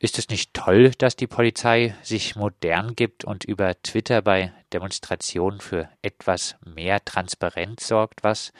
Ist es nicht toll, dass die Polizei sich modern gibt und über Twitter bei Demonstrationen für etwas mehr Transparenz sorgt, was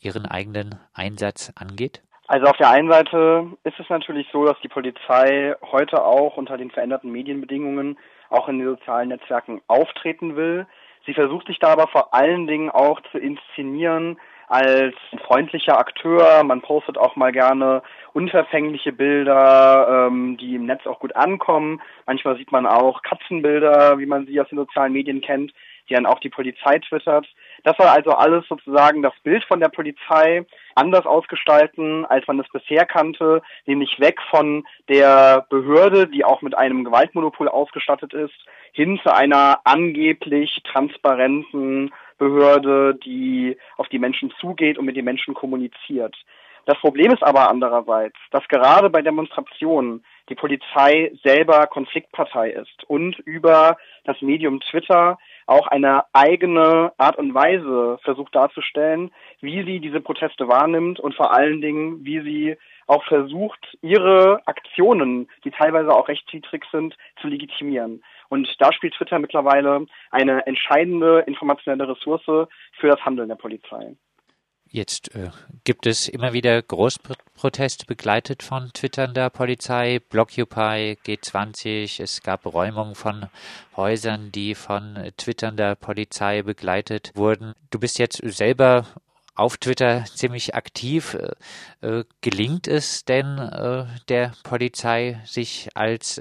ihren eigenen Einsatz angeht? Also auf der einen Seite ist es natürlich so, dass die Polizei heute auch unter den veränderten Medienbedingungen auch in den sozialen Netzwerken auftreten will. Sie versucht sich da aber vor allen Dingen auch zu inszenieren als freundlicher Akteur. Man postet auch mal gerne unverfängliche Bilder, ähm, die im Netz auch gut ankommen. Manchmal sieht man auch Katzenbilder, wie man sie aus den sozialen Medien kennt, die dann auch die Polizei twittert. Das soll also alles sozusagen das Bild von der Polizei anders ausgestalten, als man es bisher kannte, nämlich weg von der Behörde, die auch mit einem Gewaltmonopol ausgestattet ist, hin zu einer angeblich transparenten Behörde, die auf die Menschen zugeht und mit den Menschen kommuniziert. Das Problem ist aber andererseits, dass gerade bei Demonstrationen die Polizei selber Konfliktpartei ist und über das Medium Twitter auch eine eigene Art und Weise versucht darzustellen, wie sie diese Proteste wahrnimmt und vor allen Dingen, wie sie auch versucht, ihre Aktionen, die teilweise auch rechtswidrig sind, zu legitimieren. Und da spielt Twitter mittlerweile eine entscheidende informationelle Ressource für das Handeln der Polizei. Jetzt äh, gibt es immer wieder Großproteste begleitet von twitternder Polizei, Blockupy, G20. Es gab Räumungen von Häusern, die von twitternder Polizei begleitet wurden. Du bist jetzt selber auf Twitter ziemlich aktiv. Äh, äh, gelingt es denn äh, der Polizei, sich als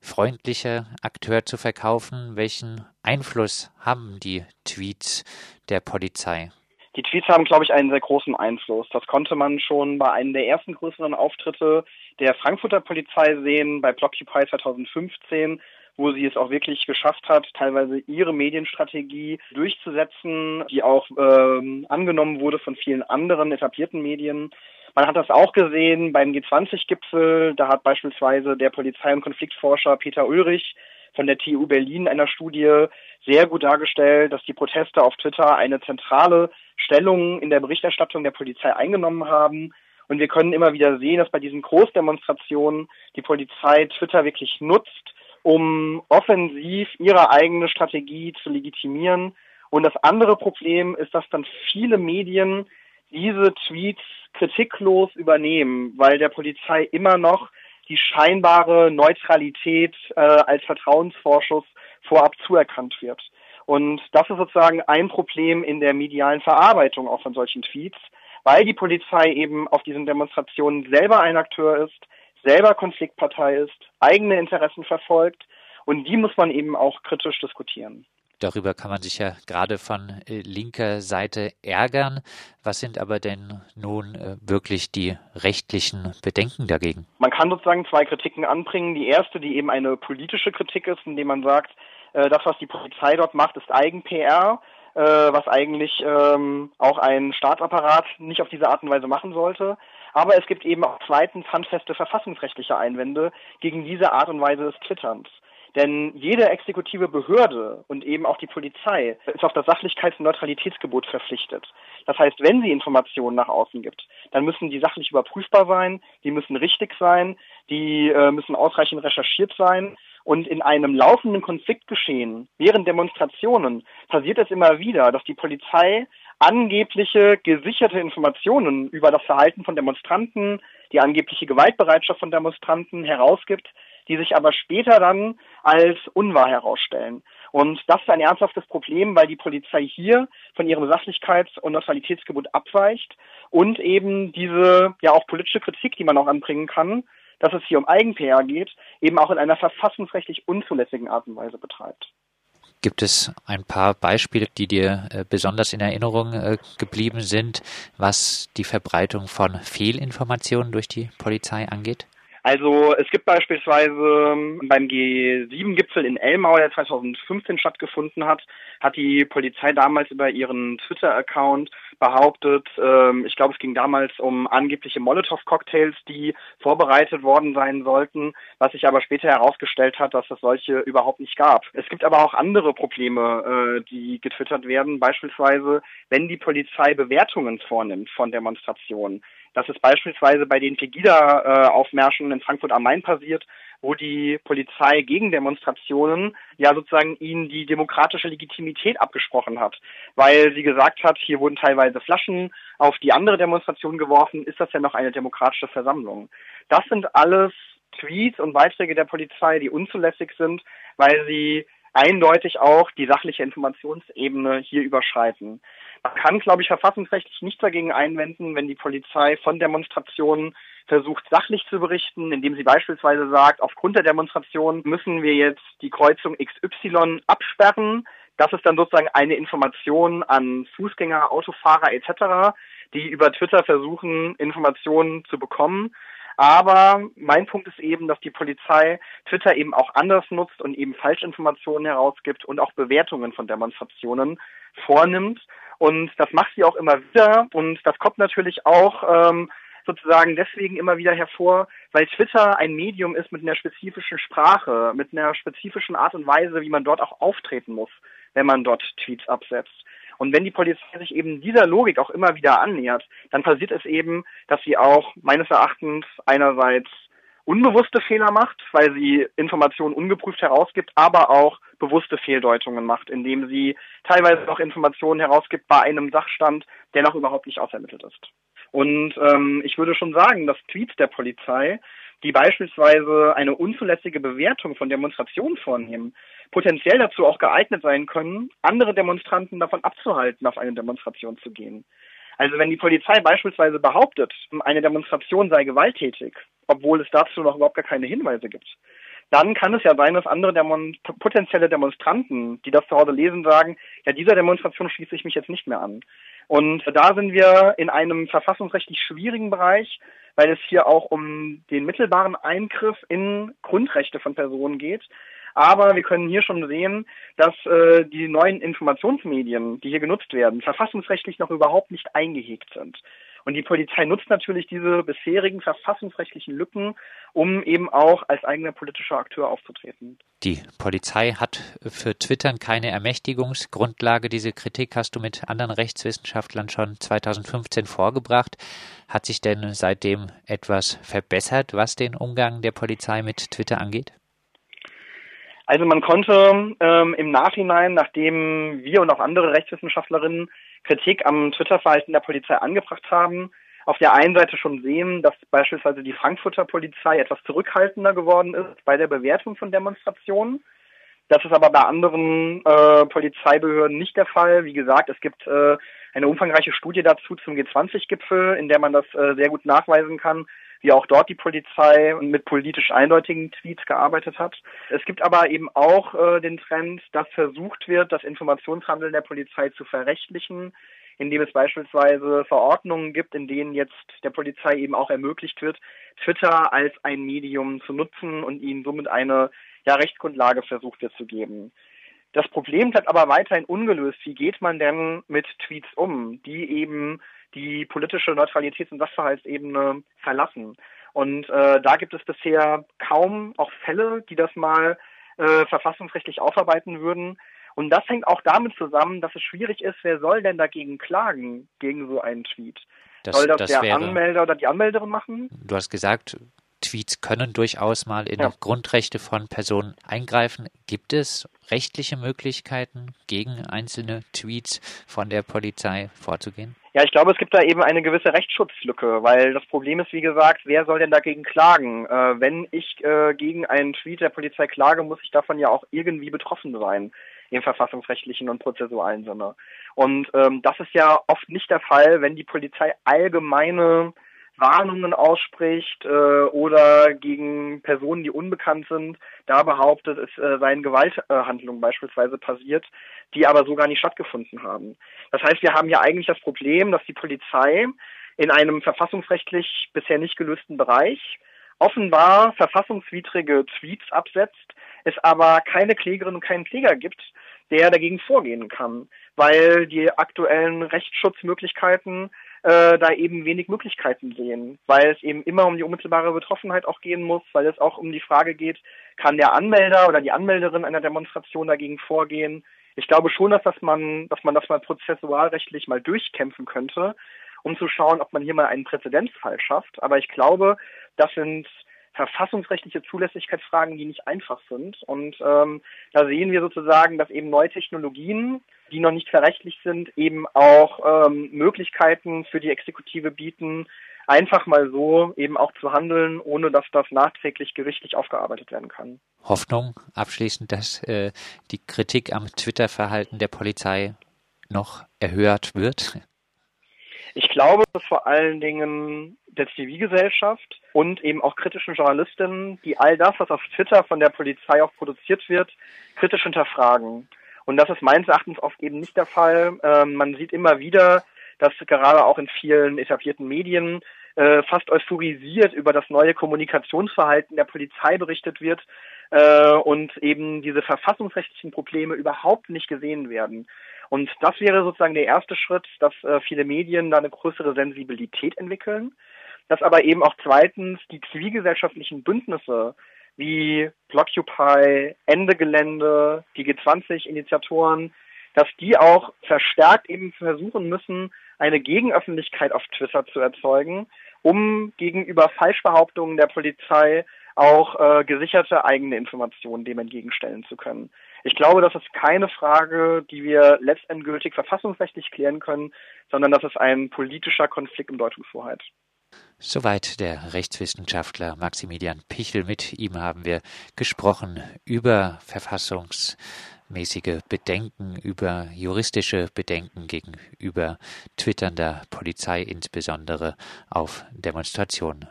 freundlicher Akteur zu verkaufen? Welchen Einfluss haben die Tweets der Polizei? Die Tweets haben, glaube ich, einen sehr großen Einfluss. Das konnte man schon bei einem der ersten größeren Auftritte der Frankfurter Polizei sehen, bei Blockupy 2015 wo sie es auch wirklich geschafft hat, teilweise ihre Medienstrategie durchzusetzen, die auch ähm, angenommen wurde von vielen anderen etablierten Medien. Man hat das auch gesehen beim G20-Gipfel. Da hat beispielsweise der Polizei- und Konfliktforscher Peter Ulrich von der TU Berlin einer Studie sehr gut dargestellt, dass die Proteste auf Twitter eine zentrale Stellung in der Berichterstattung der Polizei eingenommen haben. Und wir können immer wieder sehen, dass bei diesen Großdemonstrationen die Polizei Twitter wirklich nutzt, um offensiv ihre eigene Strategie zu legitimieren. Und das andere Problem ist, dass dann viele Medien diese Tweets kritiklos übernehmen, weil der Polizei immer noch die scheinbare Neutralität äh, als Vertrauensvorschuss vorab zuerkannt wird. Und das ist sozusagen ein Problem in der medialen Verarbeitung auch von solchen Tweets, weil die Polizei eben auf diesen Demonstrationen selber ein Akteur ist, selber Konfliktpartei ist, eigene Interessen verfolgt und die muss man eben auch kritisch diskutieren. Darüber kann man sich ja gerade von äh, linker Seite ärgern. Was sind aber denn nun äh, wirklich die rechtlichen Bedenken dagegen? Man kann sozusagen zwei Kritiken anbringen. Die erste, die eben eine politische Kritik ist, indem man sagt, äh, das, was die Polizei dort macht, ist Eigen-PR, was eigentlich ähm, auch ein Staatsapparat nicht auf diese Art und Weise machen sollte. Aber es gibt eben auch zweitens handfeste verfassungsrechtliche Einwände gegen diese Art und Weise des Twitterns. Denn jede exekutive Behörde und eben auch die Polizei ist auf das Sachlichkeits- und Neutralitätsgebot verpflichtet. Das heißt, wenn sie Informationen nach außen gibt, dann müssen die sachlich überprüfbar sein, die müssen richtig sein, die äh, müssen ausreichend recherchiert sein. Und in einem laufenden Konfliktgeschehen während Demonstrationen passiert es immer wieder, dass die Polizei angebliche gesicherte Informationen über das Verhalten von Demonstranten, die angebliche Gewaltbereitschaft von Demonstranten herausgibt, die sich aber später dann als unwahr herausstellen. Und das ist ein ernsthaftes Problem, weil die Polizei hier von ihrem Sachlichkeits- und Neutralitätsgebot abweicht und eben diese ja auch politische Kritik, die man auch anbringen kann, dass es hier um Eigen-PR geht, eben auch in einer verfassungsrechtlich unzulässigen Art und Weise betreibt. Gibt es ein paar Beispiele, die dir äh, besonders in Erinnerung äh, geblieben sind, was die Verbreitung von Fehlinformationen durch die Polizei angeht? Also es gibt beispielsweise ähm, beim G7-Gipfel in Elmau, der 2015 stattgefunden hat, hat die Polizei damals über ihren Twitter-Account behauptet, ähm, ich glaube es ging damals um angebliche Molotow-Cocktails, die vorbereitet worden sein sollten, was sich aber später herausgestellt hat, dass es solche überhaupt nicht gab. Es gibt aber auch andere Probleme, äh, die getwittert werden, beispielsweise wenn die Polizei Bewertungen vornimmt von Demonstrationen. Das ist beispielsweise bei den Pegida-Aufmärschen in Frankfurt am Main passiert, wo die Polizei gegen Demonstrationen ja sozusagen ihnen die demokratische Legitimität abgesprochen hat, weil sie gesagt hat, hier wurden teilweise Flaschen auf die andere Demonstration geworfen, ist das ja noch eine demokratische Versammlung. Das sind alles Tweets und Beiträge der Polizei, die unzulässig sind, weil sie eindeutig auch die sachliche Informationsebene hier überschreiten. Man kann, glaube ich, verfassungsrechtlich nichts dagegen einwenden, wenn die Polizei von Demonstrationen versucht, sachlich zu berichten, indem sie beispielsweise sagt, aufgrund der Demonstration müssen wir jetzt die Kreuzung XY absperren. Das ist dann sozusagen eine Information an Fußgänger, Autofahrer etc., die über Twitter versuchen, Informationen zu bekommen. Aber mein Punkt ist eben, dass die Polizei Twitter eben auch anders nutzt und eben Falschinformationen herausgibt und auch Bewertungen von Demonstrationen vornimmt. Und das macht sie auch immer wieder. Und das kommt natürlich auch ähm, sozusagen deswegen immer wieder hervor, weil Twitter ein Medium ist mit einer spezifischen Sprache, mit einer spezifischen Art und Weise, wie man dort auch auftreten muss, wenn man dort Tweets absetzt. Und wenn die Polizei sich eben dieser Logik auch immer wieder annähert, dann passiert es eben, dass sie auch meines Erachtens einerseits unbewusste Fehler macht, weil sie Informationen ungeprüft herausgibt, aber auch bewusste Fehldeutungen macht, indem sie teilweise auch Informationen herausgibt bei einem Sachstand, der noch überhaupt nicht ausermittelt ist. Und ähm, ich würde schon sagen, dass Tweets der Polizei, die beispielsweise eine unzulässige Bewertung von Demonstrationen vornehmen, potenziell dazu auch geeignet sein können, andere Demonstranten davon abzuhalten, auf eine Demonstration zu gehen. Also wenn die Polizei beispielsweise behauptet, eine Demonstration sei gewalttätig, obwohl es dazu noch überhaupt gar keine Hinweise gibt, dann kann es ja sein, dass andere Demon potenzielle Demonstranten, die das zu Hause lesen, sagen, ja, dieser Demonstration schließe ich mich jetzt nicht mehr an. Und da sind wir in einem verfassungsrechtlich schwierigen Bereich, weil es hier auch um den mittelbaren Eingriff in Grundrechte von Personen geht. Aber wir können hier schon sehen, dass äh, die neuen Informationsmedien, die hier genutzt werden, verfassungsrechtlich noch überhaupt nicht eingehegt sind. Und die Polizei nutzt natürlich diese bisherigen verfassungsrechtlichen Lücken, um eben auch als eigener politischer Akteur aufzutreten. Die Polizei hat für Twittern keine Ermächtigungsgrundlage. Diese Kritik hast du mit anderen Rechtswissenschaftlern schon 2015 vorgebracht. Hat sich denn seitdem etwas verbessert, was den Umgang der Polizei mit Twitter angeht? Also man konnte ähm, im Nachhinein, nachdem wir und auch andere Rechtswissenschaftlerinnen Kritik am Twitter-Verhalten der Polizei angebracht haben, auf der einen Seite schon sehen, dass beispielsweise die Frankfurter Polizei etwas zurückhaltender geworden ist bei der Bewertung von Demonstrationen. Das ist aber bei anderen äh, Polizeibehörden nicht der Fall. Wie gesagt, es gibt äh, eine umfangreiche Studie dazu zum G20-Gipfel, in der man das äh, sehr gut nachweisen kann, wie auch dort die Polizei mit politisch eindeutigen Tweets gearbeitet hat. Es gibt aber eben auch äh, den Trend, dass versucht wird, das Informationshandeln der Polizei zu verrechtlichen, indem es beispielsweise Verordnungen gibt, in denen jetzt der Polizei eben auch ermöglicht wird, Twitter als ein Medium zu nutzen und ihnen somit eine ja, Rechtsgrundlage versucht wird zu geben. Das Problem bleibt aber weiterhin ungelöst. Wie geht man denn mit Tweets um, die eben die politische Neutralitäts- und Sachverhaltsebene verlassen. Und äh, da gibt es bisher kaum auch Fälle, die das mal äh, verfassungsrechtlich aufarbeiten würden. Und das hängt auch damit zusammen, dass es schwierig ist, wer soll denn dagegen klagen, gegen so einen Tweet? Das, soll das, das der wäre, Anmelder oder die Anmelderin machen? Du hast gesagt, Tweets können durchaus mal in ja. Grundrechte von Personen eingreifen. Gibt es rechtliche Möglichkeiten, gegen einzelne Tweets von der Polizei vorzugehen? Ja, ich glaube, es gibt da eben eine gewisse Rechtsschutzlücke, weil das Problem ist, wie gesagt, wer soll denn dagegen klagen? Äh, wenn ich äh, gegen einen Tweet der Polizei klage, muss ich davon ja auch irgendwie betroffen sein im verfassungsrechtlichen und prozessualen Sinne. Und ähm, das ist ja oft nicht der Fall, wenn die Polizei allgemeine Warnungen ausspricht äh, oder gegen Personen, die unbekannt sind, da behauptet, es äh, seien Gewalthandlungen beispielsweise passiert, die aber so gar nicht stattgefunden haben. Das heißt, wir haben ja eigentlich das Problem, dass die Polizei in einem verfassungsrechtlich bisher nicht gelösten Bereich offenbar verfassungswidrige Tweets absetzt, es aber keine Klägerin und keinen Kläger gibt, der dagegen vorgehen kann, weil die aktuellen Rechtsschutzmöglichkeiten äh, da eben wenig Möglichkeiten sehen, weil es eben immer um die unmittelbare Betroffenheit auch gehen muss, weil es auch um die Frage geht, kann der Anmelder oder die Anmelderin einer Demonstration dagegen vorgehen. Ich glaube schon, dass das man, dass man das mal prozessualrechtlich mal durchkämpfen könnte, um zu schauen, ob man hier mal einen Präzedenzfall schafft. Aber ich glaube, das sind verfassungsrechtliche Zulässigkeitsfragen, die nicht einfach sind. Und ähm, da sehen wir sozusagen, dass eben neue Technologien, die noch nicht verrechtlich sind, eben auch ähm, Möglichkeiten für die Exekutive bieten, einfach mal so eben auch zu handeln, ohne dass das nachträglich gerichtlich aufgearbeitet werden kann. Hoffnung abschließend, dass äh, die Kritik am Twitter-Verhalten der Polizei noch erhört wird? Ich glaube, dass vor allen Dingen der Zivilgesellschaft und eben auch kritischen Journalistinnen, die all das, was auf Twitter von der Polizei auch produziert wird, kritisch hinterfragen. Und das ist meines Erachtens oft eben nicht der Fall. Ähm, man sieht immer wieder, dass gerade auch in vielen etablierten Medien äh, fast euphorisiert über das neue Kommunikationsverhalten der Polizei berichtet wird äh, und eben diese verfassungsrechtlichen Probleme überhaupt nicht gesehen werden. Und das wäre sozusagen der erste Schritt, dass äh, viele Medien da eine größere Sensibilität entwickeln, dass aber eben auch zweitens die zivilgesellschaftlichen Bündnisse wie Blockupy, Ende Gelände, die G20-Initiatoren, dass die auch verstärkt eben versuchen müssen, eine Gegenöffentlichkeit auf Twitter zu erzeugen, um gegenüber Falschbehauptungen der Polizei auch äh, gesicherte eigene Informationen dem entgegenstellen zu können. Ich glaube, das ist keine Frage, die wir letztendgültig verfassungsrechtlich klären können, sondern das ist ein politischer Konflikt um Deutungshoheit. Soweit der Rechtswissenschaftler Maximilian Pichel. Mit ihm haben wir gesprochen über verfassungsmäßige Bedenken, über juristische Bedenken gegenüber twitternder Polizei, insbesondere auf Demonstrationen.